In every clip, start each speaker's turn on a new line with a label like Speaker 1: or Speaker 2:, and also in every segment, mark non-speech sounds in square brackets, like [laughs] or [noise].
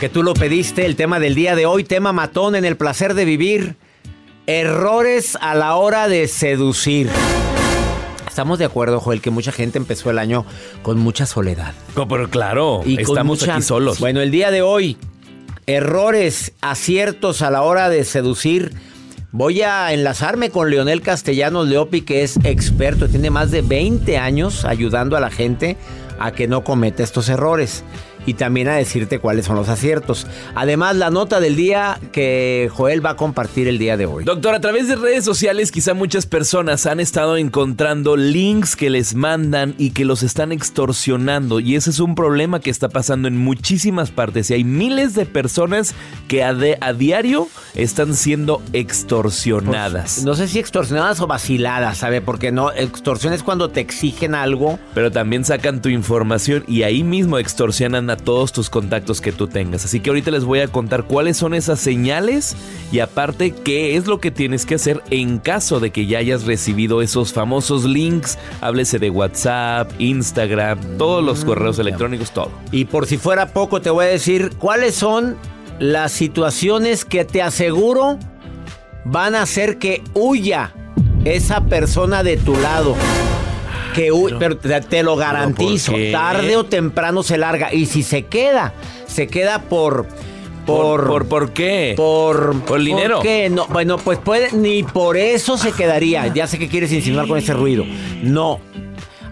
Speaker 1: Porque tú lo pediste, el tema del día de hoy, tema matón en el placer de vivir. Errores a la hora de seducir. Estamos de acuerdo, Joel, que mucha gente empezó el año con mucha soledad.
Speaker 2: No, pero claro,
Speaker 1: Y
Speaker 2: estamos
Speaker 1: mucha-
Speaker 2: aquí solos.
Speaker 1: Bueno, el día de hoy, errores, aciertos a la hora de seducir. Voy a enlazarme con Leonel Castellanos Leopi, que es experto, tiene más de 20 años ayudando a la gente a que no cometa estos errores. Y también a decirte cuáles son los aciertos. Además, la nota del día que Joel va a compartir el día de hoy.
Speaker 2: Doctor, a través de redes sociales quizá muchas personas han estado encontrando links que les mandan y que los están extorsionando y ese es un problema que está pasando en muchísimas partes y hay miles de personas que a, de- a diario están siendo extorsionadas.
Speaker 1: No sé si extorsionadas o vaciladas, ¿sabe? Porque no, extorsión es cuando te exigen algo.
Speaker 2: Pero también sacan tu información y ahí mismo extorsionan a todos tus contactos que tú tengas. Así que ahorita les voy a contar cuáles son esas señales y aparte qué es lo que tienes que hacer en caso de que ya hayas recibido esos famosos links. Háblese de WhatsApp, Instagram, todos los correos electrónicos, todo.
Speaker 1: Y por si fuera poco, te voy a decir cuáles son las situaciones que te aseguro van a hacer que huya esa persona de tu lado. Que pero te, te lo garantizo, tarde o temprano se larga. Y si se queda, se queda por.
Speaker 2: ¿Por,
Speaker 1: Por.
Speaker 2: por, por qué?
Speaker 1: por,
Speaker 2: ¿Por dinero?
Speaker 1: qué? No, bueno, pues puede, ni por eso se quedaría. Ya sé que quieres insinuar con ese ruido. No.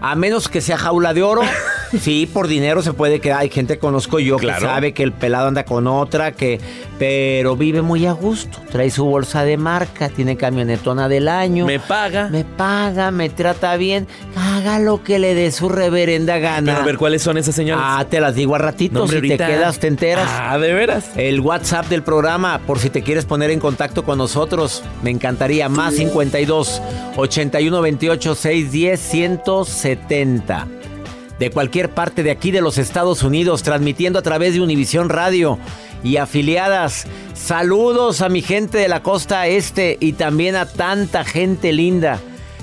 Speaker 1: A menos que sea jaula de oro. Sí, por dinero se puede quedar. Hay gente que conozco yo
Speaker 2: Claro.
Speaker 1: que sabe que el pelado anda con otra, que pero vive muy a gusto. Trae su bolsa de marca, tiene camionetona del año.
Speaker 2: Me paga.
Speaker 1: Me paga, me trata bien. Haga lo que le dé su reverenda gana.
Speaker 2: Pero a ver, ¿cuáles son esas señales?
Speaker 1: Ah, te las digo a ratito.
Speaker 2: No, hombre,
Speaker 1: si te quedas, te enteras.
Speaker 2: Ah, ¿de veras?
Speaker 1: El WhatsApp del programa, por si te quieres poner en contacto con nosotros, me encantaría. Más 52 81 28 610 170. De cualquier parte de aquí de los Estados Unidos, transmitiendo a través de Univisión Radio y afiliadas. Saludos a mi gente de la costa este y también a tanta gente linda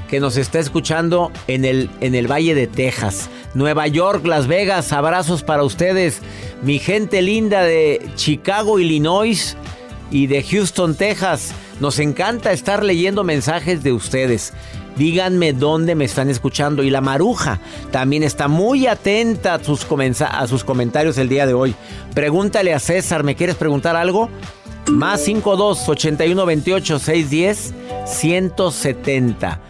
Speaker 1: que nos está escuchando en el, en el Valle de Texas. Nueva York, Las Vegas, abrazos para ustedes. Mi gente linda de Chicago, Illinois y de Houston, Texas. Nos encanta estar leyendo mensajes de ustedes. Díganme dónde me están escuchando. Y la maruja también está muy atenta a sus, a sus comentarios el día de hoy. Pregúntale a César, ¿me quieres preguntar algo? Más 52 81 28 610 170.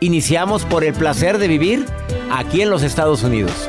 Speaker 1: Iniciamos por el placer de vivir aquí en los Estados Unidos.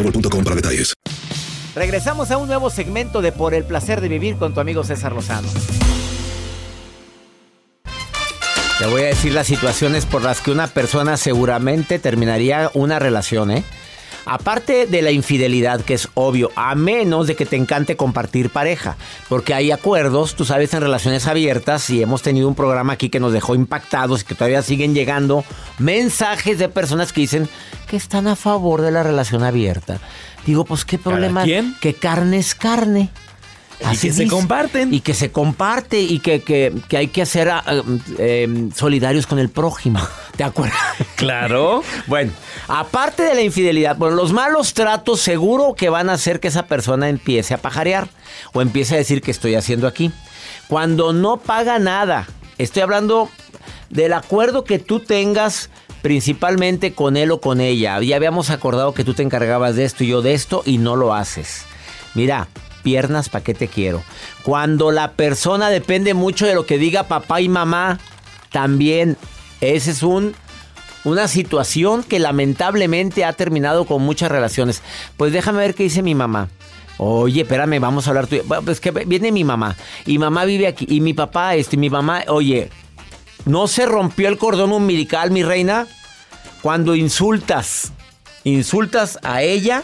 Speaker 3: para detalles.
Speaker 1: Regresamos a un nuevo segmento de Por el placer de vivir con tu amigo César Lozano. Te voy a decir las situaciones por las que una persona seguramente terminaría una relación, ¿eh? Aparte de la infidelidad, que es obvio, a menos de que te encante compartir pareja, porque hay acuerdos, tú sabes, en relaciones abiertas, y hemos tenido un programa aquí que nos dejó impactados y que todavía siguen llegando mensajes de personas que dicen que están a favor de la relación abierta. Digo, pues qué problema, que carne es carne.
Speaker 2: Y que se comparten.
Speaker 1: Y que se comparte y que, que- que hay que ser ah, eh, solidarios con el prójimo. ¿Te acuerdas? [laughs]
Speaker 2: Claro.
Speaker 1: Bueno, aparte de la infidelidad, bueno, los malos tratos seguro que van a hacer que esa persona empiece a pajarear o empiece a decir que estoy haciendo aquí. Cuando no paga nada, estoy hablando del acuerdo que tú tengas principalmente con él o con ella. Ya habíamos acordado que tú te encargabas de esto y yo de esto y no lo haces. Mira, piernas, ¿para qué te quiero? Cuando la persona depende mucho de lo que diga papá y mamá, también ese es un una situación que lamentablemente ha terminado con muchas relaciones. Pues déjame ver qué dice mi mamá. Oye, espérame, vamos a hablar tú. Pues que viene mi mamá. Y mamá vive aquí. Y mi papá, este, mi mamá, oye, ¿no se rompió el cordón umbilical, mi reina? Cuando insultas, insultas a ella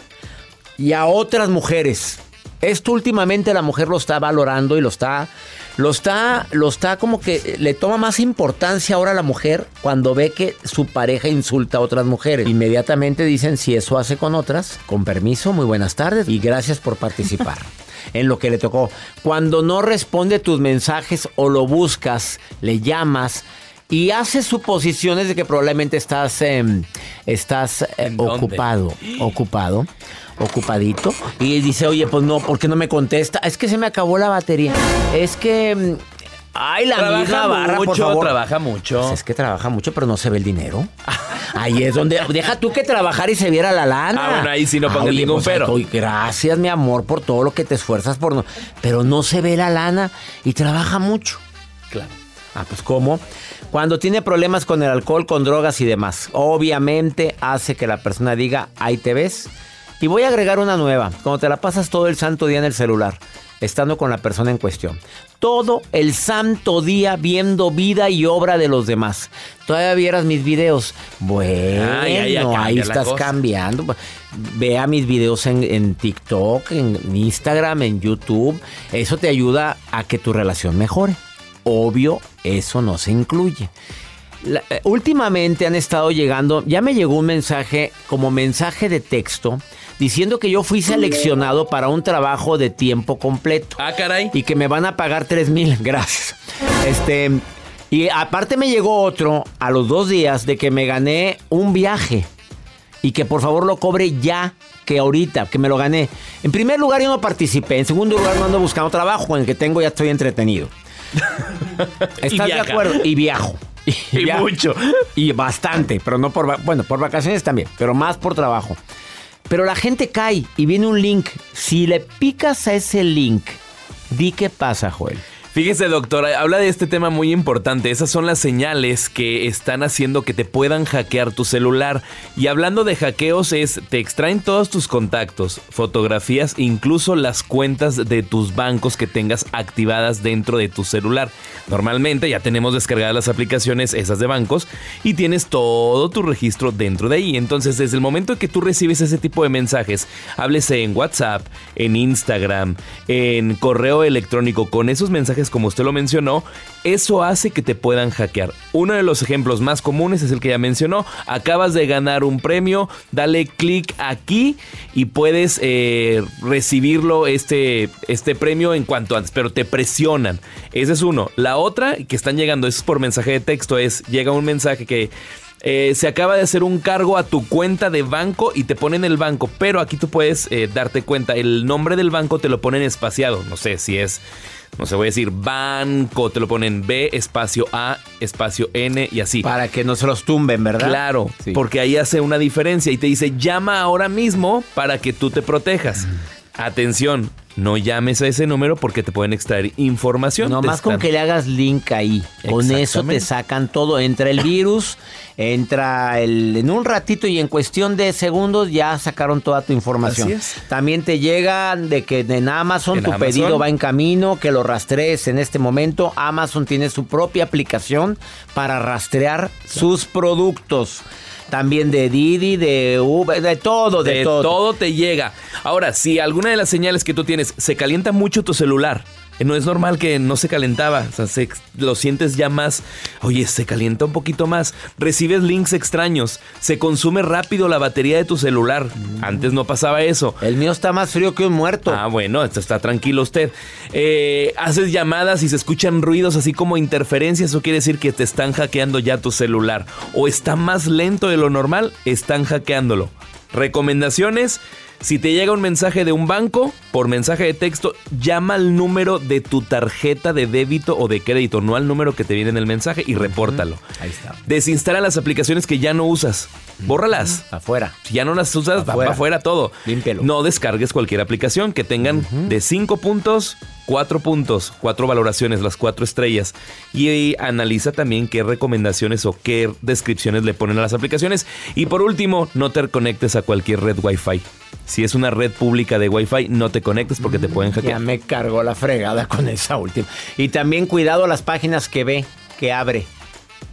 Speaker 1: y a otras mujeres. Esto últimamente la mujer lo está valorando y lo está, lo está, lo está como que le toma más importancia ahora a la mujer cuando ve que su pareja insulta a otras mujeres. Inmediatamente dicen si eso hace con otras, con permiso, muy buenas tardes y gracias por participar. [laughs] En lo que le tocó. Cuando no responde tus mensajes o lo buscas, le llamas y hace suposiciones de que probablemente estás, em, estás em, ocupado, ocupado, ocupadito. Y dice, oye, pues no, ¿por qué no me contesta? Es que se me acabó la batería. Es que... mm, Ay, la misma
Speaker 2: Trabaja
Speaker 1: barra, por favor.
Speaker 2: trabaja mucho.
Speaker 1: Pues es que trabaja mucho, pero no se ve el dinero. [laughs] Ahí es donde. Deja tú que trabajar y se viera la lana.
Speaker 2: Ah, bueno, ahí sí no pongas
Speaker 1: oye,
Speaker 2: ningún
Speaker 1: pues,
Speaker 2: pero.
Speaker 1: oye, gracias, mi amor, por todo lo que te esfuerzas por no. Pero no se ve la lana y trabaja mucho.
Speaker 2: Claro.
Speaker 1: Ah, pues ¿cómo? Cuando tiene problemas con el alcohol, con drogas y demás. Obviamente hace que la persona diga, ahí te ves. Y voy a agregar una nueva. Cuando te la pasas todo el santo día en el celular, estando con la persona en cuestión. Todo el santo día viendo vida y obra de los demás. Todavía vieras mis videos. Bueno,
Speaker 2: Ah, ya, ya cambia
Speaker 1: ahí estás cambiando. Vea mis videos en, en TikTok, en Instagram, en YouTube. Eso te ayuda a que tu relación mejore. Obvio, eso no se incluye. La- eh, últimamente han estado llegando, ya me llegó un mensaje como mensaje de texto diciendo que yo fui seleccionado para un trabajo de tiempo completo
Speaker 2: Ah, caray.
Speaker 1: y que me van a pagar 3 mil. [laughs] Gracias. Este, y aparte me llegó otro a los dos días de que me gané un viaje y que por favor lo cobre ya que ahorita, que me lo gané. En primer lugar yo no participé, en segundo lugar no ando buscando trabajo, con el que tengo ya estoy entretenido. [laughs] ¿Estás de acuerdo? Y viajo. [laughs]
Speaker 2: Y
Speaker 1: viajo.
Speaker 2: mucho.
Speaker 1: Y bastante, pero no por... Bueno, por vacaciones también, pero más por trabajo. Pero la gente cae y viene un link. Si le picas a ese link, di qué pasa, Joel.
Speaker 2: Fíjese, doctor, habla de este tema muy importante. Esas son las señales que están haciendo que te puedan hackear tu celular. Y hablando de hackeos, es te extraen todos tus contactos, fotografías, incluso las cuentas de tus bancos que tengas activadas dentro de tu celular. Normalmente ya tenemos descargadas las aplicaciones esas de bancos y tienes todo tu registro dentro de ahí. Entonces, desde el momento que tú recibes ese tipo de mensajes, háblese en WhatsApp, en Instagram, en correo electrónico, con esos mensajes como usted lo mencionó, eso hace que te puedan hackear. Uno de los ejemplos más comunes es el que ya mencionó. Acabas de ganar un premio, dale clic aquí y puedes eh, recibirlo, este, este premio en cuanto antes, pero te presionan. Ese es uno. La otra, que están llegando, eso es por mensaje de texto, es llega un mensaje que eh, se acaba de hacer un cargo a tu cuenta de banco y te ponen el banco, pero aquí tú puedes eh, darte cuenta, el nombre del banco te lo ponen espaciado, no sé si es, no sé, voy a decir banco, te lo ponen B, espacio A, espacio N y así.
Speaker 1: Para que no se los tumben, ¿verdad?
Speaker 2: Claro, porque ahí hace una diferencia y te dice llama ahora mismo para que tú te protejas. Atención, no llames a ese número porque te pueden extraer información.
Speaker 1: No más con que le hagas link ahí. Con eso te sacan todo. Entra el virus, entra el. En un ratito y en cuestión de segundos ya sacaron toda tu información. También te llega de que en Amazon tu pedido va en camino, que lo rastrees en este momento. Amazon tiene su propia aplicación para rastrear sus productos también de Didi, de Uber, de todo, de, todo.
Speaker 2: todo te llega. Ahora, si alguna de las señales que tú tienes se calienta mucho tu celular, no es normal que no se calentaba. O sea, lo sientes ya más. Oye, se calienta un poquito más. Recibes links extraños. Se consume rápido la batería de tu celular. Mm. Antes no pasaba eso.
Speaker 1: El mío está más frío que un muerto.
Speaker 2: Ah, bueno, está tranquilo usted. Eh, haces llamadas y se escuchan ruidos así como interferencias. Eso quiere decir que te están hackeando ya tu celular. O está más lento de lo normal, están hackeándolo. Recomendaciones si te llega un mensaje de un banco, por mensaje de texto, llama al número de tu tarjeta de débito o de crédito, no al número que te viene en el mensaje y repórtalo.
Speaker 1: Ahí está.
Speaker 2: Desinstala las aplicaciones que ya no usas. Bórralas.
Speaker 1: Afuera.
Speaker 2: Si ya no las usas, va para afuera todo. No descargues cualquier aplicación que tengan de 5 puntos, 4 puntos, 4 valoraciones, las 4 estrellas. Y analiza también qué recomendaciones o qué descripciones le ponen a las aplicaciones. Y por último, no te conectes a cualquier red Wi-Fi. Si es una red pública de Wi-Fi, no te conectes porque te pueden hackear.
Speaker 1: Ya me cargó la fregada con esa última. Y también cuidado a las páginas que ve, que abre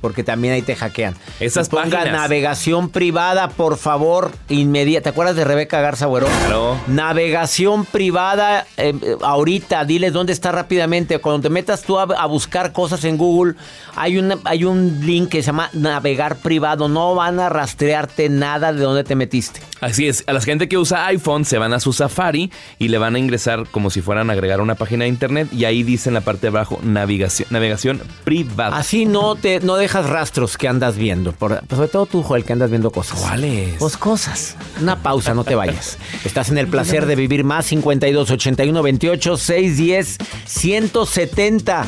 Speaker 1: porque también ahí te hackean.
Speaker 2: Esas Ponga
Speaker 1: navegación privada, por favor, inmediata. ¿Te acuerdas de Rebeca Garza Güero?
Speaker 2: Claro.
Speaker 1: Navegación privada, eh, ahorita, diles dónde está rápidamente. Cuando te metas tú a, buscar cosas en Google, hay, hay un link que se llama navegar privado. No van a rastrearte nada de dónde te metiste.
Speaker 2: Así es, a la gente que usa iPhone se van a su Safari y le van a ingresar como si fueran a agregar una página de internet y ahí dice en la parte de abajo navegación, navegación privada.
Speaker 1: Así no te no dejas rastros que andas viendo, por, sobre todo tú, Joel, que andas viendo cosas.
Speaker 2: ¿Cuáles?
Speaker 1: Pues cosas. Una pausa, no te vayas. Estás en el placer de vivir más 52 81 28 610 170.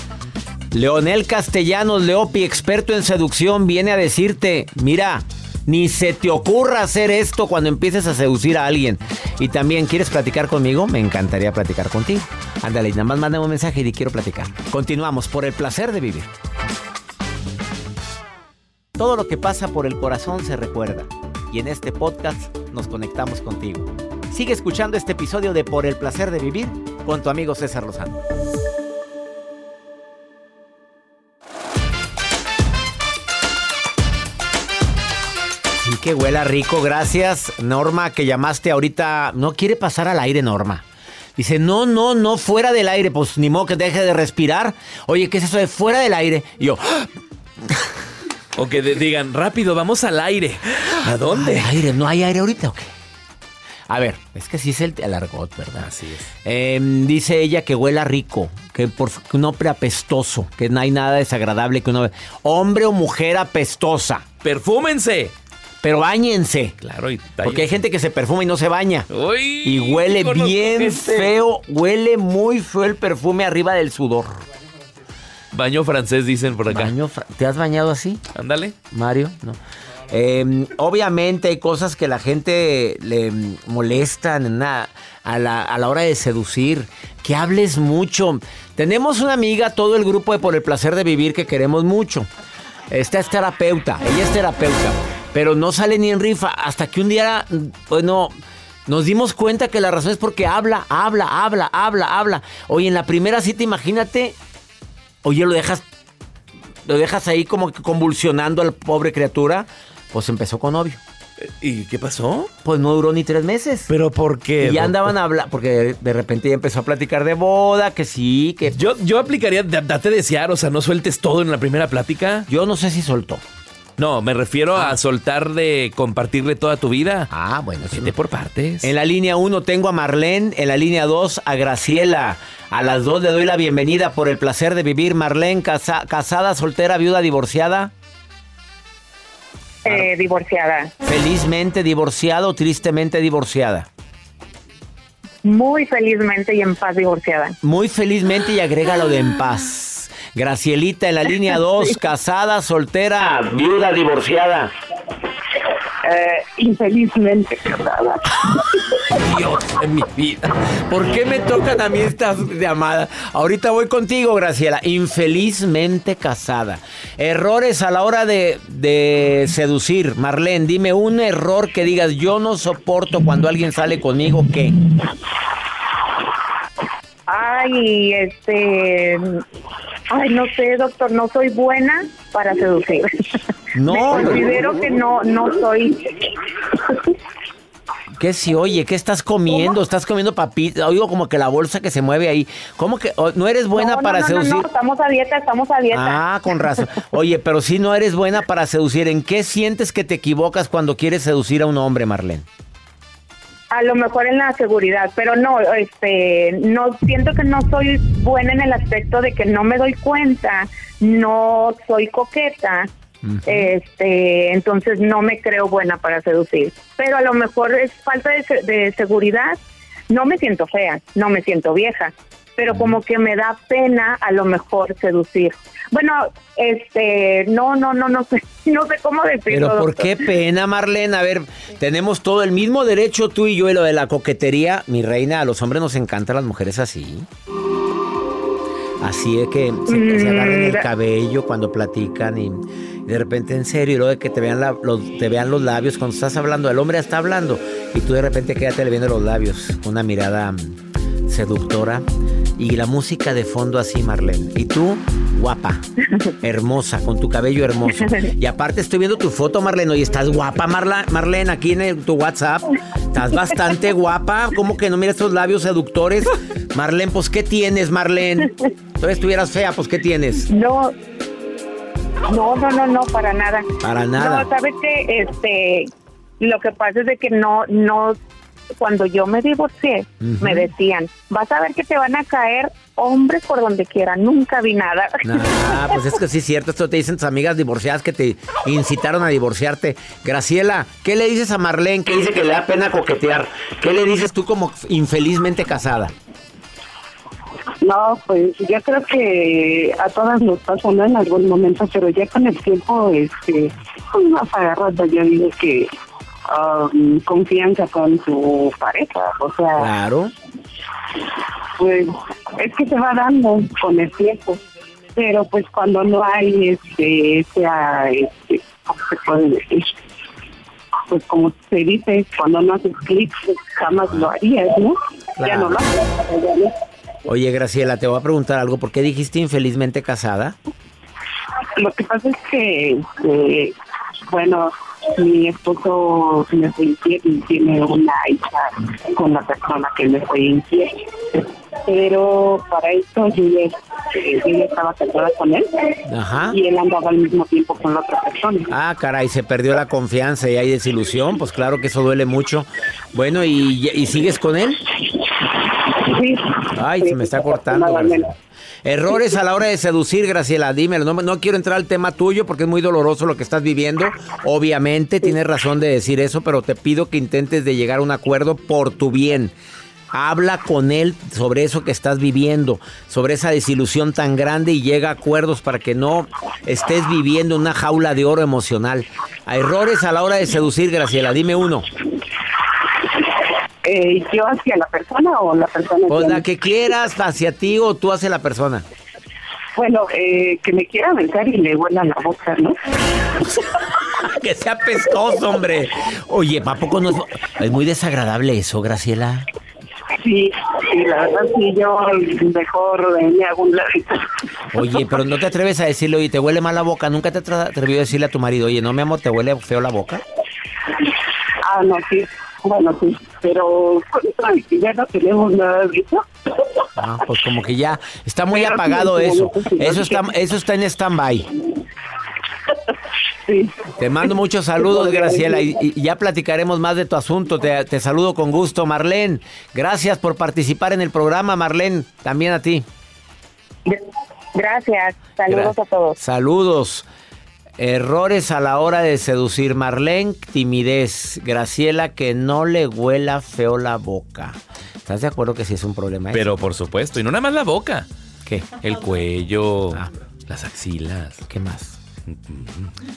Speaker 1: Leonel Castellanos Leopi, experto en seducción, viene a decirte, mira, ni se te ocurra hacer esto cuando empieces a seducir a alguien. Y también, ¿quieres platicar conmigo? Me encantaría platicar contigo. Ándale, nada más mándame un mensaje y quiero platicar. Continuamos por el placer de vivir. Todo lo que pasa por el corazón se recuerda. Y en este podcast nos conectamos contigo. Sigue escuchando este episodio de Por el placer de vivir con tu amigo César Lozano. que huela rico. Gracias, Norma, que llamaste ahorita. No quiere pasar al aire, Norma. Dice, no, no, no, fuera del aire. Pues ni modo que deje de respirar. Oye, ¿qué es eso de fuera del aire? Y yo...
Speaker 2: O que digan, rápido, vamos al aire. ¿A dónde?
Speaker 1: aire, ¿no hay aire ahorita o qué? A ver, es que sí es el, el argot, ¿verdad?
Speaker 2: Así es.
Speaker 1: Em, dice ella que huela rico, que, por, un hombre apestoso, que no hay nada desagradable que uno... Hombre o mujer apestosa.
Speaker 2: ¡Perfúmense!
Speaker 1: Pero bañense.
Speaker 2: Claro, y
Speaker 1: Porque hay gente que se perfuma y no se baña.
Speaker 2: Uy,
Speaker 1: y huele bien feo, huele muy feo el perfume arriba del sudor.
Speaker 2: Baño francés dicen por acá.
Speaker 1: ¿Te has bañado así?
Speaker 2: Ándale.
Speaker 1: Mario, no. Em, obviamente hay cosas que la gente le molestan a, la, a la hora de seducir, que hables mucho. Tenemos una amiga, todo el grupo de Por el Placer de Vivir, que queremos mucho. Esta es terapeuta, ella es terapeuta, pero no sale ni en rifa hasta que un día, bueno, nos dimos cuenta que la razón es porque habla, habla, habla, habla, habla. Oye, en la primera cita, imagínate, oye, lo dejas, lo dejas ahí como convulsionando al pobre criatura, pues empezó con novio.
Speaker 2: ¿Y qué pasó?
Speaker 1: Pues no duró ni tres meses.
Speaker 2: ¿Pero por qué?
Speaker 1: Y ya andaban a hablar, porque de repente ya empezó a platicar de boda, que sí, que...
Speaker 2: Yo, yo aplicaría, date desear, o sea, no sueltes todo en la primera plática.
Speaker 1: Yo no sé si soltó.
Speaker 2: No, me refiero a ah. soltar de compartirle toda tu vida.
Speaker 1: Ah, bueno.
Speaker 2: Sí, de por partes.
Speaker 1: En la línea 1 tengo a Marlene, en la línea 2 a Graciela. A las dos le doy la bienvenida por el placer de vivir. Marlene, casada, soltera, viuda, divorciada.
Speaker 4: Eh, divorciada.
Speaker 1: Felizmente divorciada o tristemente divorciada.
Speaker 4: Muy felizmente y en paz divorciada.
Speaker 1: Muy felizmente y agrégalo de en paz. Gracielita en la línea [laughs] 2, casada, soltera, viuda, divorciada.
Speaker 4: Eh, infelizmente casada. [laughs]
Speaker 1: Dios de mi vida. ¿Por qué me tocan a mí estas llamadas? Ahorita voy contigo, Graciela. Infelizmente casada. Errores a la hora de, de seducir. Marlene, dime un error que digas, yo no soporto cuando alguien sale conmigo, ¿qué?
Speaker 4: Ay, este Ay, no sé, doctor, no soy buena para seducir. No. Me considero que no, no soy.
Speaker 1: ¿Qué si oye? ¿Qué estás comiendo? ¿Estás comiendo papitas? Oigo como que la bolsa que se mueve ahí. ¿Cómo que no eres buena para seducir? No,
Speaker 4: estamos a dieta, estamos a dieta.
Speaker 1: Ah, con razón. Oye, pero si no eres buena para seducir, ¿en qué sientes que te equivocas cuando quieres seducir a un hombre, Marlene?
Speaker 4: A lo mejor en la seguridad, pero no, este, no siento que no soy buena en el aspecto de que no me doy cuenta, no soy coqueta, este, entonces no me creo buena para seducir. Pero a lo mejor es falta de, de seguridad. No me siento fea, no me siento vieja, pero como que me da pena a lo mejor seducir. Bueno, este, no, no, no, no sé, [laughs] no sé cómo decirlo.
Speaker 1: Pero ¿por qué pena, Marlene? A ver, tenemos todo el mismo derecho tú y yo y lo de la coquetería. Mi reina, a los hombres nos encantan las mujeres así. Así es que se, agarren el mm, cabello cuando platican y, de repente en serio y luego de que te vean, los, te vean los labios cuando estás hablando, el hombre está hablando y tú de repente quédate viendo los labios, una mirada mm, seductora y la música de fondo así, Marlene. Y tú, guapa, [laughs] hermosa, con tu cabello hermoso. Y aparte estoy viendo tu foto, Marlene. Y estás guapa, Marla, Marlene, aquí en tu WhatsApp. Estás bastante guapa. ¿Cómo que no miras estos labios seductores? Marlene, pues ¿qué tienes, Marlene? Si estuvieras fea, pues ¿qué tienes?
Speaker 4: No. No, no, no, no, para nada.
Speaker 1: Para nada.
Speaker 4: No, sabes que este lo que pasa es de que no no cuando yo me divorcié, me decían, vas a ver que te van a caer hombres por donde quiera. Nunca vi nada.
Speaker 1: Ah, pues es que sí es cierto. Esto te dicen tus amigas divorciadas que te incitaron a divorciarte. Graciela, ¿qué le dices a Marlene que dice que le da pena coquetear? ¿Qué le dices tú como infelizmente casada?
Speaker 5: No, pues yo creo que a todas nos pasa en algún momento, pero ya con el tiempo, este, con más agarrando, yo digo que Um, confianza con su pareja, o sea,
Speaker 1: claro.
Speaker 5: Pues es que se va dando con el tiempo, pero pues cuando no hay este, sea, este, ¿cómo se puede decir? Pues como se dice, cuando no haces clic, jamás lo harías, ¿no? Ya no lo haces.
Speaker 1: Oye, Graciela, te voy a preguntar algo. ¿Por qué dijiste infelizmente casada?
Speaker 5: Lo que pasa es que, este, bueno, mi esposo me fue infiel y tiene una hija con la persona que me fue infiel. Pero para esto yo ya, estaba casada con él Ajá. y él andaba al mismo tiempo con la otra persona.
Speaker 1: Ah, caray, se perdió la confianza y hay desilusión, pues claro que eso duele mucho. Bueno, ¿y, y sigues con él?
Speaker 5: Sí.
Speaker 1: Ay, se me está cortando. Errores a la hora de seducir, Graciela, dímelo. No, no, quiero entrar al tema tuyo porque es muy doloroso lo que estás viviendo. Obviamente tienes razón de decir eso, pero te pido que intentes de llegar a un acuerdo por tu bien. Habla con él sobre eso que estás viviendo, sobre esa desilusión tan grande y llega a acuerdos para que no estés viviendo una jaula de oro emocional. errores a la hora de seducir, Graciela, dime uno.
Speaker 5: Eh, ¿Yo hacia la persona o la persona?
Speaker 1: Pues la que quieras, hacia ti o tú hacia la persona.
Speaker 5: Bueno, eh, que me quiera besar y le huela la boca, ¿no? [laughs]
Speaker 1: que sea pestoso, hombre. Oye, ¿a poco no es, es muy desagradable eso, Graciela?
Speaker 5: Sí, sí, la verdad sí, yo mejor eh, me hago un ladito.
Speaker 1: Oye, pero no te atreves a decirle, oye, te huele mal la boca. ¿Nunca te has atrevido a decirle a tu marido, oye, no, mi amor, te huele feo la boca?
Speaker 5: Ah, no, sí, bueno, sí, pero eso ya no tenemos nada de eso.
Speaker 1: Ah, pues como que ya está muy
Speaker 5: Pero
Speaker 1: apagado eso.
Speaker 5: sí,
Speaker 1: Eso
Speaker 5: sí.
Speaker 1: está, eso está en stand-by.
Speaker 5: Sí.
Speaker 1: Te mando muchos saludos, Graciela, y, y ya platicaremos más de tu asunto. Te, te saludo con gusto, Marlene. Gracias por participar en el programa, Marlene. También a ti.
Speaker 4: Gracias. Saludos
Speaker 1: Gra-
Speaker 4: a todos.
Speaker 1: Saludos. Errores a la hora de seducir. Marlene, timidez. Graciela, que no le huela feo la boca. ¿Estás de acuerdo que sí es un problema?
Speaker 2: Pero por supuesto, y no nada más la boca.
Speaker 1: ¿Qué?
Speaker 2: El cuello,
Speaker 1: Ah.
Speaker 2: las axilas,
Speaker 1: ¿Qué más?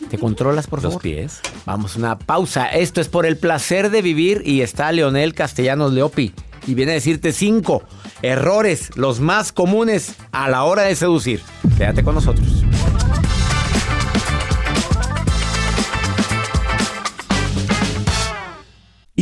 Speaker 1: ¿Te controlas, por
Speaker 2: los
Speaker 1: favor?
Speaker 2: pies.
Speaker 1: Vamos, una pausa. Esto es por el placer de vivir y está Leonel Castellanos Leopi. Y viene a decirte cinco errores, los más comunes a la hora de seducir. Quédate con nosotros.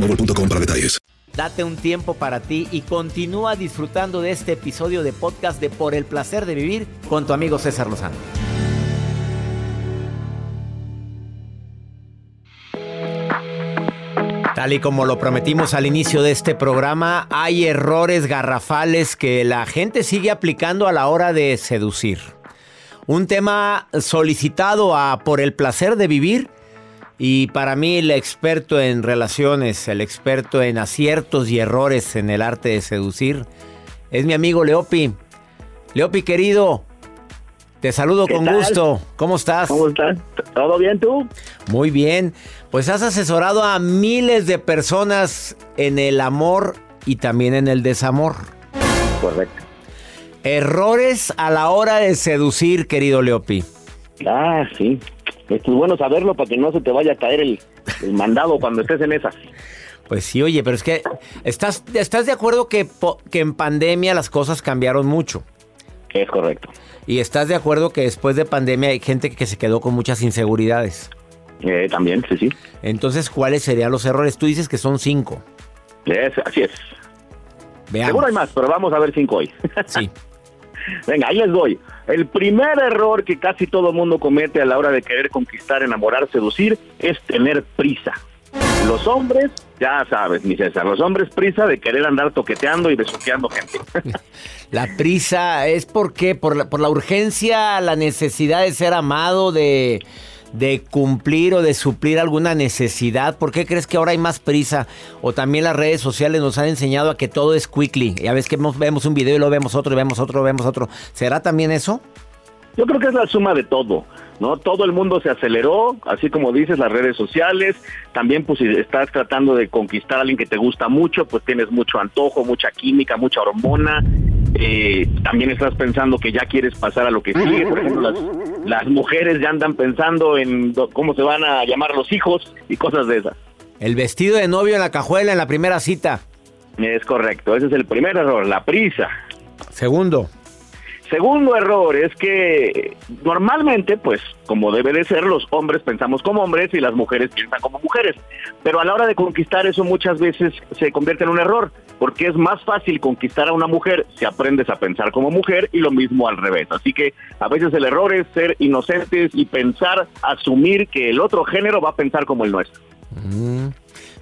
Speaker 3: boostmobile.com para detalles.
Speaker 1: Date un tiempo para ti y continúa disfrutando de este episodio de podcast de Por el placer de vivir con tu amigo César Lozano. Tal y como lo prometimos al inicio de este programa, hay errores garrafales que la gente sigue aplicando a la hora de seducir. Un tema solicitado a Por el placer de vivir y para mí el experto en relaciones, el experto en aciertos y errores en el arte de seducir, es mi amigo Leopi. Leopi querido, te saludo
Speaker 6: ¿Qué
Speaker 1: con
Speaker 6: tal?
Speaker 1: gusto. ¿Cómo estás?
Speaker 6: ¿Cómo estás? ¿Todo bien tú?
Speaker 1: Muy bien. Pues has asesorado a miles de personas en el amor y también en el desamor.
Speaker 6: Correcto.
Speaker 1: Errores a la hora de seducir, querido Leopi.
Speaker 6: Ah, sí. Es bueno saberlo para que no se te vaya a caer el, el mandado cuando estés en esas.
Speaker 1: Pues sí, oye, pero es que estás, estás de acuerdo que en pandemia las cosas cambiaron mucho.
Speaker 6: Es correcto.
Speaker 1: Y estás de acuerdo que después de pandemia hay gente que se quedó con muchas inseguridades.
Speaker 6: Eh, también, sí, sí.
Speaker 1: Entonces, ¿cuáles serían los errores? Tú dices que son cinco.
Speaker 6: Es, así es.
Speaker 1: Veamos.
Speaker 6: Seguro hay más, pero vamos a ver cinco hoy.
Speaker 1: Sí. [laughs]
Speaker 6: Venga, ahí les doy. El primer error que casi todo mundo comete a la hora de querer conquistar, enamorar, seducir, es tener prisa. Los hombres, ya sabes, mi César, los hombres prisa de querer andar toqueteando y besuqueando gente. [laughs]
Speaker 1: La prisa es porque por la, por la urgencia, la necesidad de ser amado, de, de cumplir o de suplir alguna necesidad. ¿Por qué crees que ahora hay más prisa? O también las redes sociales nos han enseñado a que todo es quickly. Ya ves que vemos, un video y luego vemos otro, y vemos otro, vemos otro. ¿Será también eso?
Speaker 6: Yo creo que es la suma de todo, ¿no? Todo el mundo se aceleró, así como dices, las redes sociales, también pues si estás tratando de conquistar a alguien que te gusta mucho, pues tienes mucho antojo, mucha química, mucha hormona, eh, también estás pensando que ya quieres pasar a lo que sigue, por ejemplo, las, las mujeres ya andan pensando en do- cómo se van a llamar los hijos y cosas de esas.
Speaker 1: El vestido de novio en la cajuela en la primera cita.
Speaker 6: Es correcto, ese es el primer error, la prisa.
Speaker 1: Segundo.
Speaker 6: Segundo error es que normalmente, pues como debe de ser, los hombres pensamos como hombres y las mujeres piensan como mujeres. Pero a la hora de conquistar eso muchas veces se convierte en un error, porque es más fácil conquistar a una mujer si aprendes a pensar como mujer y lo mismo al revés. Así que a veces el error es ser inocentes y pensar, asumir que el otro género va a pensar como el nuestro.
Speaker 1: Mm.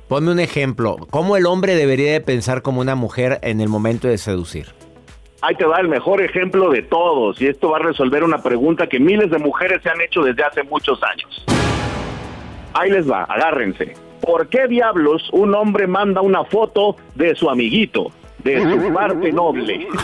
Speaker 1: Ponme un ejemplo. ¿Cómo el hombre debería de pensar como una mujer en el momento de seducir?
Speaker 6: Ahí te va el mejor ejemplo de todos y esto va a resolver una pregunta que miles de mujeres se han hecho desde hace muchos años. Ahí les va, agárrense. ¿Por qué diablos un hombre manda una foto de su amiguito, de su parte noble? [laughs]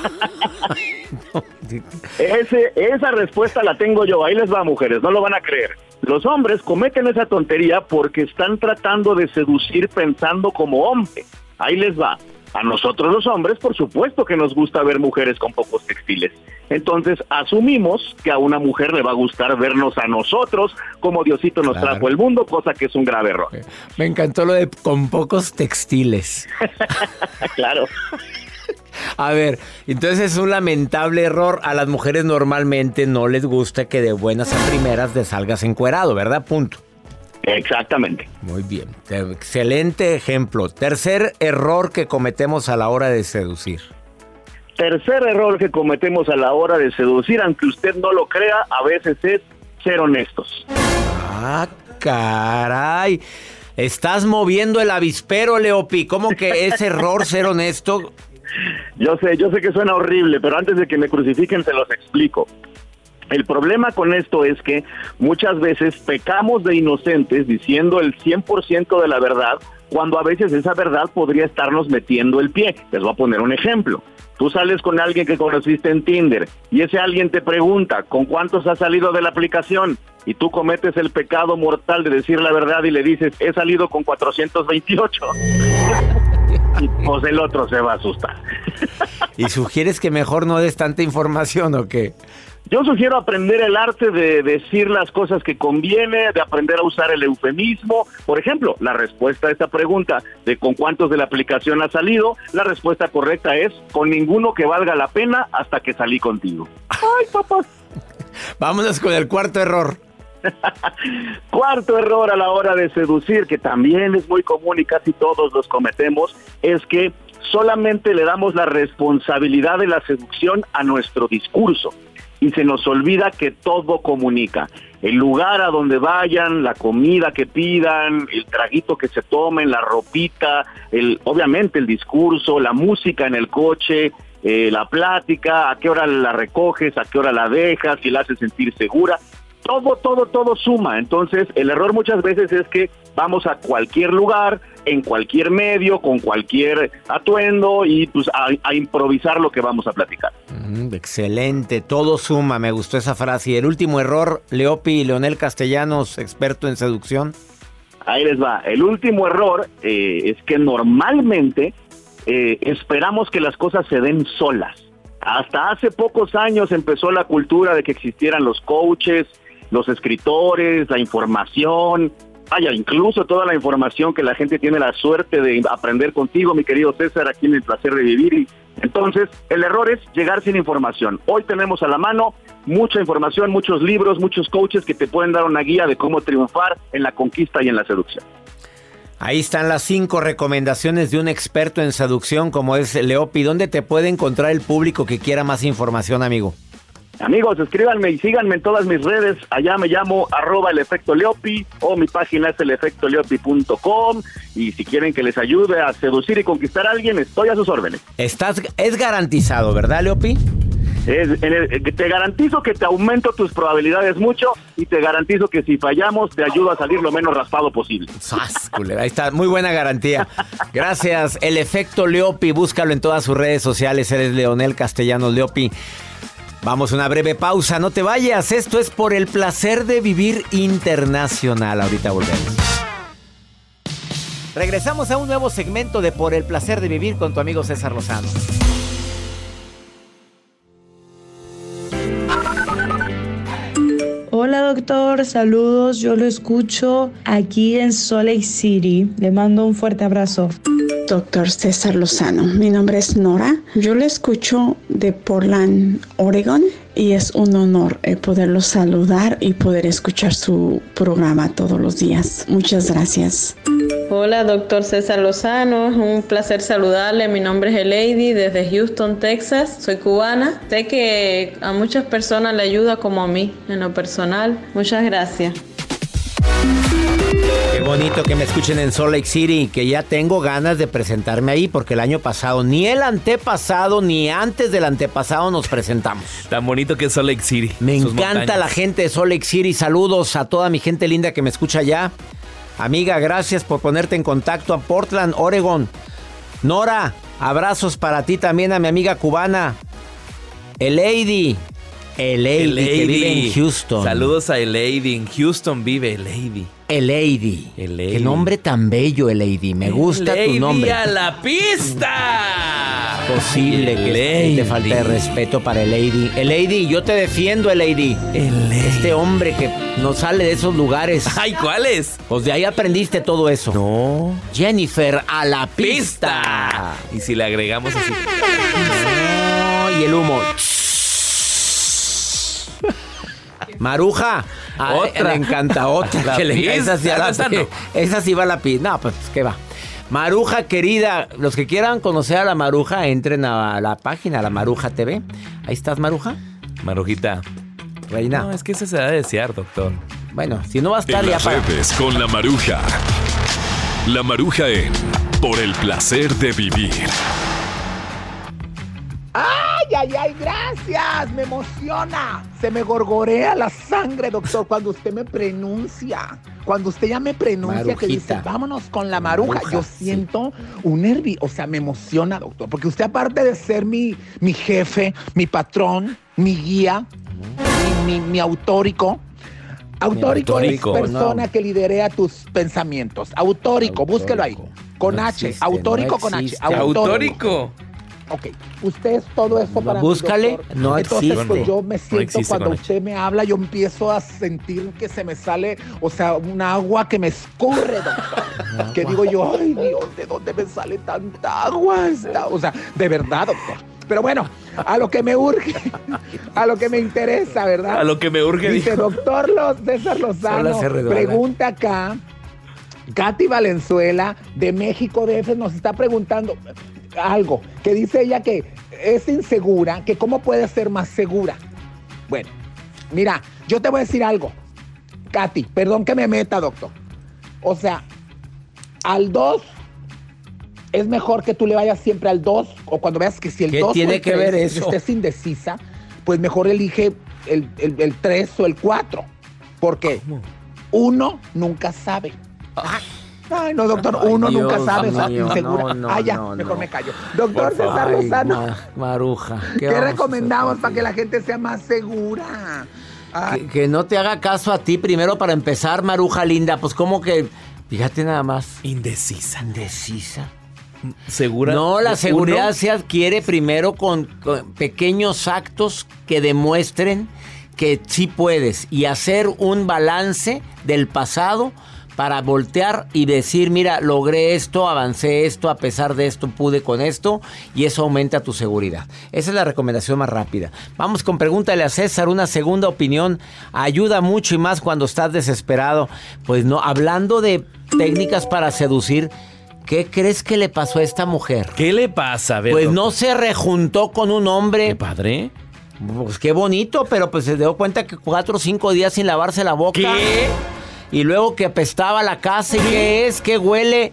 Speaker 6: Ese, esa respuesta la tengo yo. Ahí les va, mujeres, no lo van a creer. Los hombres cometen esa tontería porque están tratando de seducir pensando como hombre. Ahí les va. A nosotros los hombres, por supuesto que nos gusta ver mujeres con pocos textiles. Entonces asumimos que a una mujer le va a gustar vernos a nosotros como Diosito nos trajo el mundo, cosa que es un grave error.
Speaker 1: Me encantó lo de con pocos textiles. [laughs]
Speaker 6: claro.
Speaker 1: A ver, entonces es un lamentable error. A las mujeres normalmente no les gusta que de buenas a primeras te salgas encuerado, ¿verdad? Punto.
Speaker 6: Exactamente.
Speaker 1: Muy bien. Excelente ejemplo. Tercer error que cometemos a la hora de seducir.
Speaker 6: Tercer error que cometemos a la hora de seducir, aunque usted no lo crea, a veces es ser honestos.
Speaker 1: Ah, caray. Estás moviendo el avispero, Leopi. ¿Cómo que es error [laughs] ser honesto?
Speaker 6: Yo sé, yo sé que suena horrible, pero antes de que me crucifiquen se los explico. El problema con esto es que muchas veces pecamos de inocentes diciendo el 100% de la verdad cuando a veces esa verdad podría estarnos metiendo el pie. Les voy a poner un ejemplo. Tú sales con alguien que conociste en Tinder y ese alguien te pregunta, ¿con cuántos has salido de la aplicación? Y tú cometes el pecado mortal de decir la verdad y le dices, he salido con 428. [laughs] y pues el otro se va a asustar.
Speaker 1: ¿Y sugieres que mejor no des tanta información o qué?
Speaker 6: Yo sugiero aprender el arte de decir las cosas que conviene, de aprender a usar el eufemismo. Por ejemplo, la respuesta a esta pregunta de con cuántos de la aplicación ha salido, la respuesta correcta es con ninguno que valga la pena hasta que salí contigo. Ay, papá. [laughs]
Speaker 1: Vámonos con el cuarto error. [laughs]
Speaker 6: Cuarto error a la hora de seducir, que también es muy común y casi todos los cometemos, es que solamente le damos la responsabilidad de la seducción a nuestro discurso y se nos olvida que todo comunica. El lugar a donde vayan, la comida que pidan, el traguito que se tomen, la ropita, el, obviamente el discurso, la música en el coche, eh, la plática, a qué hora la recoges, a qué hora la dejas, si la haces sentir segura todo, todo, todo suma. Entonces, el error muchas veces es que vamos a cualquier lugar, en cualquier medio, con cualquier atuendo y pues a, improvisar lo que vamos a platicar.
Speaker 1: Mm, excelente, todo suma, me gustó esa frase. Y el último error, Leopi y Leonel Castellanos, experto en seducción.
Speaker 6: Ahí les va. El último error eh, es que normalmente eh, esperamos que las cosas se den solas. Hasta hace pocos años empezó la cultura de que existieran los coaches, los escritores, la información, vaya, incluso toda la información que la gente tiene la suerte de aprender contigo, mi querido César, aquí en el placer de vivir. Y entonces, el error es llegar sin información. Hoy tenemos a la mano mucha información, muchos libros, muchos coaches que te pueden dar una guía de cómo triunfar en la conquista y en la seducción.
Speaker 1: Ahí están las cinco recomendaciones de un experto en seducción como es Leopi. ¿Dónde te puede encontrar el público que quiera más información, amigo?
Speaker 6: Amigos, escríbanme y síganme en todas mis redes. Allá me llamo arroba el efecto Leopi o mi página es elefectoleopi.com. Y si quieren que les ayude a seducir y conquistar a alguien, estoy a sus órdenes.
Speaker 1: Estás, es garantizado, ¿verdad, Leopi?
Speaker 6: te garantizo que te aumento tus probabilidades mucho y te garantizo que si fallamos te ayudo a salir lo menos raspado posible.
Speaker 1: Ahí está, muy buena garantía. Gracias. El efecto Leopi, búscalo en todas sus redes sociales. Eres Leonel Castellanos Leopi. Vamos a una breve pausa, no te vayas. Esto es por el placer de vivir internacional. Ahorita volvemos. Regresamos a un nuevo segmento de Por el placer de vivir con tu amigo César Lozano.
Speaker 7: Hola doctor, saludos, yo lo escucho aquí en Salt Lake City. Le mando un fuerte abrazo.
Speaker 8: Doctor César Lozano, mi nombre es Nora. Yo le escucho de Portland, Oregon y es un honor eh, poderlo saludar y poder escuchar su programa todos los días. Muchas gracias.
Speaker 9: Hola, doctor César Lozano. Un placer saludarle. Mi nombre es Elady desde Houston, Texas. Soy cubana. Sé que a muchas personas le ayuda como a mí en lo personal. Muchas gracias.
Speaker 1: Qué bonito que me escuchen en Salt Lake City, que ya tengo ganas de presentarme ahí, porque el año pasado, ni el antepasado, ni antes del antepasado nos presentamos.
Speaker 2: Tan bonito que es Salt Lake City.
Speaker 1: Me encanta la gente de Salt Lake City. Saludos a toda mi gente linda que me escucha allá. Amiga, gracias por ponerte en contacto a Portland, Oregon. Nora, abrazos para ti también a mi amiga cubana. El Lady. El Lady, que vive en Houston.
Speaker 2: Saludos a El Lady. En Houston vive El Lady.
Speaker 1: El Lady. Qué nombre tan bello, El Lady. Me gusta tu nombre.
Speaker 2: a la pista!
Speaker 1: Posible que te falte de respeto para el Lady. El Lady, yo te defiendo, el Lady.
Speaker 2: El Lady.
Speaker 1: Este hombre que no sale de esos lugares. [laughs]
Speaker 2: Ay, ¿cuáles?
Speaker 1: Pues de ahí aprendiste todo eso.
Speaker 2: No.
Speaker 1: Jennifer, a la pista.
Speaker 2: Pista. Y si le agregamos así.
Speaker 1: No, y el humo. Maruja. A-
Speaker 2: Otra.
Speaker 1: Le encanta otra. [laughs]
Speaker 2: La
Speaker 1: que le- esa, sí a la-
Speaker 2: esa
Speaker 1: sí va a la pista. No, pues, ¿qué va? Maruja querida, los que quieran conocer a la Maruja, entren a la página, la Maruja TV. Ahí estás, Maruja.
Speaker 2: Marujita.
Speaker 1: Reina.
Speaker 2: No, es que eso se da a desear, doctor.
Speaker 1: Bueno, si no va a estar
Speaker 10: En
Speaker 1: ya
Speaker 10: las
Speaker 1: para.
Speaker 10: redes con la maruja. La maruja en Por el placer de vivir.
Speaker 11: ¡Ay, ay! ¡Gracias! ¡Me emociona! Se me gorgorea la sangre, doctor, cuando usted me pronuncia. Cuando usted ya me pronuncia que dice, vámonos con la maruja,
Speaker 1: Maruja,
Speaker 11: yo
Speaker 1: sí.
Speaker 11: siento un nervio, o sea, me emociona, doctor, porque usted aparte de ser mi, mi jefe, mi patrón, mi guía, mi, mi- mi autórico, autórico,
Speaker 2: autórico,
Speaker 11: es persona
Speaker 1: no.
Speaker 11: que liderea tus pensamientos. Autórico, búsquelo ahí. Con
Speaker 1: No
Speaker 11: H,
Speaker 1: existe,
Speaker 11: autórico
Speaker 1: no
Speaker 11: con H.
Speaker 2: Autórico.
Speaker 11: Ok, usted es todo eso para mí,
Speaker 1: Búscale,
Speaker 11: doctor.
Speaker 1: no
Speaker 11: Entonces,
Speaker 1: existe.
Speaker 11: pues yo me siento cuando usted me habla, yo empiezo a sentir que se me sale, o sea, un agua que me escurre, doctor. [laughs] que digo yo, ay Dios, ¿de dónde me sale tanta agua? Esta-?" O sea, de verdad, doctor. Pero bueno, a lo que me urge, [laughs] a lo que me interesa, ¿verdad?
Speaker 2: A lo que me urge,
Speaker 11: Dice,
Speaker 2: dijo.
Speaker 11: doctor Los César Lozano, pregunta acá, Katy Valenzuela de México DF nos está preguntando algo, que dice ella que es insegura, que cómo puede ser más segura. Bueno, mira, yo te voy a decir algo, Katy, perdón que me meta, doctor. O sea, al 2 es mejor que tú le vayas siempre al 2 o cuando veas que si el
Speaker 1: ¿Qué
Speaker 11: 2
Speaker 1: tiene que ver eso?
Speaker 11: estés indecisa, pues mejor elige el 3 o el 4. Porque uno nunca sabe. Ay, no, doctor,
Speaker 1: Ay,
Speaker 11: uno nunca
Speaker 1: Dios
Speaker 11: sabe,
Speaker 1: mío,
Speaker 11: insegura.
Speaker 1: no, no,
Speaker 11: ah, ya,
Speaker 1: no,
Speaker 11: mejor
Speaker 1: no.
Speaker 11: me callo. Doctor César Lozano,
Speaker 1: Ma- Maruja.
Speaker 11: ¿qué, recomendamos para que la gente sea más segura? Ay,
Speaker 1: Que, que no te haga caso a ti primero para empezar, Maruja linda. Pues como que, fíjate nada más.
Speaker 2: Indecisa.
Speaker 1: Indecisa.
Speaker 2: ¿Segura?
Speaker 1: No, la
Speaker 2: ¿Uno?
Speaker 1: seguridad se adquiere primero con, con pequeños actos que demuestren que sí puedes y hacer un balance del pasado para voltear y decir, mira, logré esto, avancé esto, a pesar de esto pude con esto y eso aumenta tu seguridad. Esa es la recomendación más rápida. Vamos con pregúntale a César, una segunda opinión ayuda mucho y más cuando estás desesperado. Pues no, hablando de técnicas para seducir, ¿qué crees que le pasó a esta mujer?
Speaker 2: ¿Qué le pasa? A ver,
Speaker 1: Pues no se rejuntó con un hombre.
Speaker 2: ¿Qué padre?
Speaker 1: Pues qué bonito, pero pues se dio cuenta que cuatro o cinco días sin lavarse la boca.
Speaker 2: ¿Qué?
Speaker 1: Y luego que apestaba la casa. ¿Y qué es? ¿Qué huele?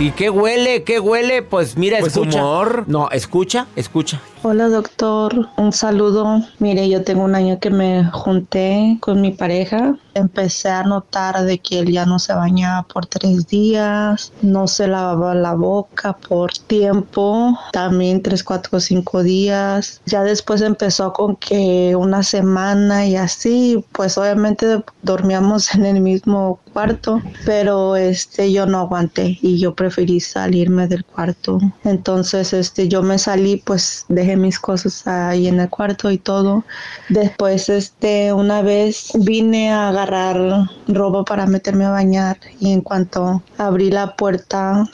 Speaker 1: ¿Y qué huele? ¿Qué huele? Pues mira,
Speaker 2: Pues
Speaker 1: escucha.
Speaker 2: humor.
Speaker 1: No, escucha, escucha.
Speaker 7: Hola doctor, un saludo. Mire, yo tengo un año que me junté con mi pareja. Empecé a notar de que él ya no se bañaba por tres días, no se lavaba la boca por tiempo, también tres, cuatro, cinco días. Ya después empezó con que una semana y así, pues obviamente dormíamos en el mismo cuarto, pero este yo no aguanté y yo preferí salirme del cuarto. Entonces este yo me salí, pues dejé mis cosas ahí en el cuarto y todo. Después, este, una vez vine a agarrar ropa para meterme a bañar y en cuanto abrí la puerta,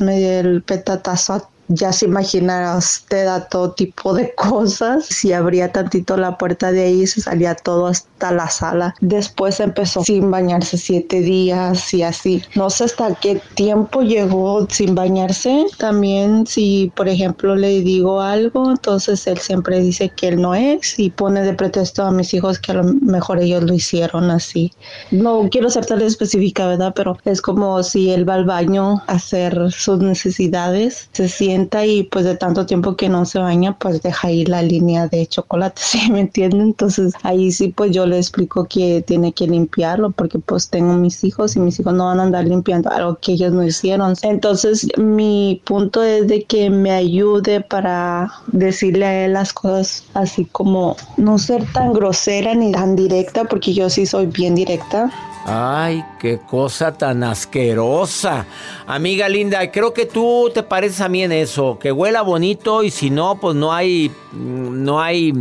Speaker 7: me dio el petatazo a ya se imaginará usted a todo tipo de cosas. Si abría tantito la puerta de ahí, se salía todo hasta la sala. Después empezó sin bañarse siete días y así. No sé hasta qué tiempo llegó sin bañarse. También si, por ejemplo, le digo algo, entonces él siempre dice que él no es y pone de pretexto a mis hijos que a lo mejor ellos lo hicieron así. No quiero ser tan específica, ¿verdad? Pero es como si él va al baño a hacer sus necesidades, se siente y pues de tanto tiempo que no se baña, pues deja ahí la línea de chocolate, [laughs] ¿sí me entienden? Entonces ahí sí pues yo le explico que tiene que limpiarlo porque pues tengo mis hijos y mis hijos no van a andar limpiando algo que ellos no hicieron. Entonces mi punto es de que me ayude para decirle a él las cosas así como no ser tan grosera ni tan directa porque yo sí soy bien directa
Speaker 1: Ay, qué cosa tan asquerosa. Amiga linda, creo que tú te pareces a mí en eso, que huela bonito y si no, pues no hay, no hay,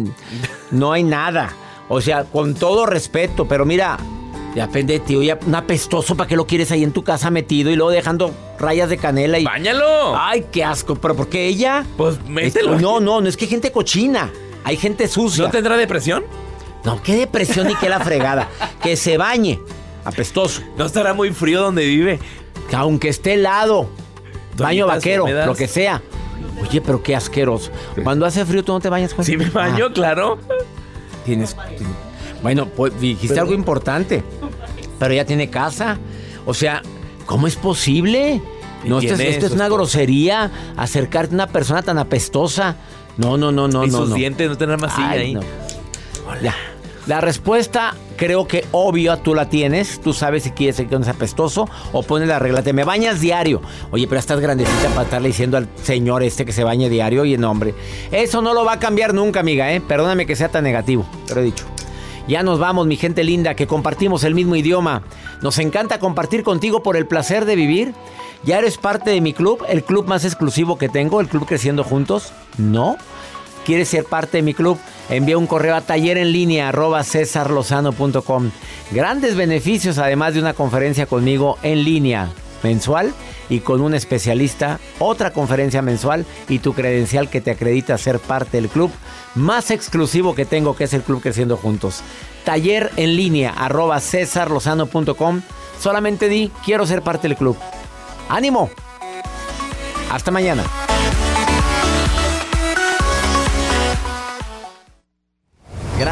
Speaker 1: no hay nada. O sea, con todo respeto, pero mira, ya depende, tío, ya un apestoso, ¿para qué lo quieres ahí en tu casa metido y luego dejando rayas de canela y...
Speaker 2: ¡Báñalo!
Speaker 1: Ay, qué asco, pero ¿por qué ella?
Speaker 2: Pues mételo.
Speaker 1: no, no, no es que hay gente cochina, hay gente sucia.
Speaker 2: ¿No tendrá depresión?
Speaker 1: No, qué depresión ni qué la fregada. [laughs] que se bañe apestoso.
Speaker 2: No estará muy frío donde vive.
Speaker 1: Aunque esté helado, baño vaquero, lo que sea. Oye, pero qué asqueroso. Cuando hace frío, ¿tú no te bañas?
Speaker 2: Sí, me baño, ah. claro.
Speaker 1: Tienes. Bueno, pues dijiste algo importante. Pero ya tiene casa. O sea, ¿cómo es posible? No, esto, es, una grosería acercarte a una persona tan apestosa. No, no, no, no,
Speaker 2: y
Speaker 1: no.
Speaker 2: sus dientes no tener más ahí.
Speaker 1: Ya. La respuesta creo que obvio tú la tienes. Tú sabes si quieres que es apestoso o pones la regla. Te me bañas diario. Oye, pero estás grandecita para estarle diciendo al señor este que se bañe diario. Y no, hombre, eso no lo va a cambiar nunca, amiga, ¿eh? Perdóname que sea tan negativo, pero he dicho. Ya nos vamos, mi gente linda, que compartimos el mismo idioma. Nos encanta compartir contigo por el placer de vivir. ¿Ya eres parte de mi club? ¿El club más exclusivo que tengo? ¿El club Creciendo Juntos? No. ¿Quieres ser parte de mi club? Envía un correo a taller en línea arroba Grandes beneficios además de una conferencia conmigo en línea mensual y con un especialista, otra conferencia mensual y tu credencial que te acredita ser parte del club más exclusivo que tengo que es el Club Creciendo Juntos. Taller en línea arroba Solamente di, quiero ser parte del club. ¡Ánimo! Hasta mañana.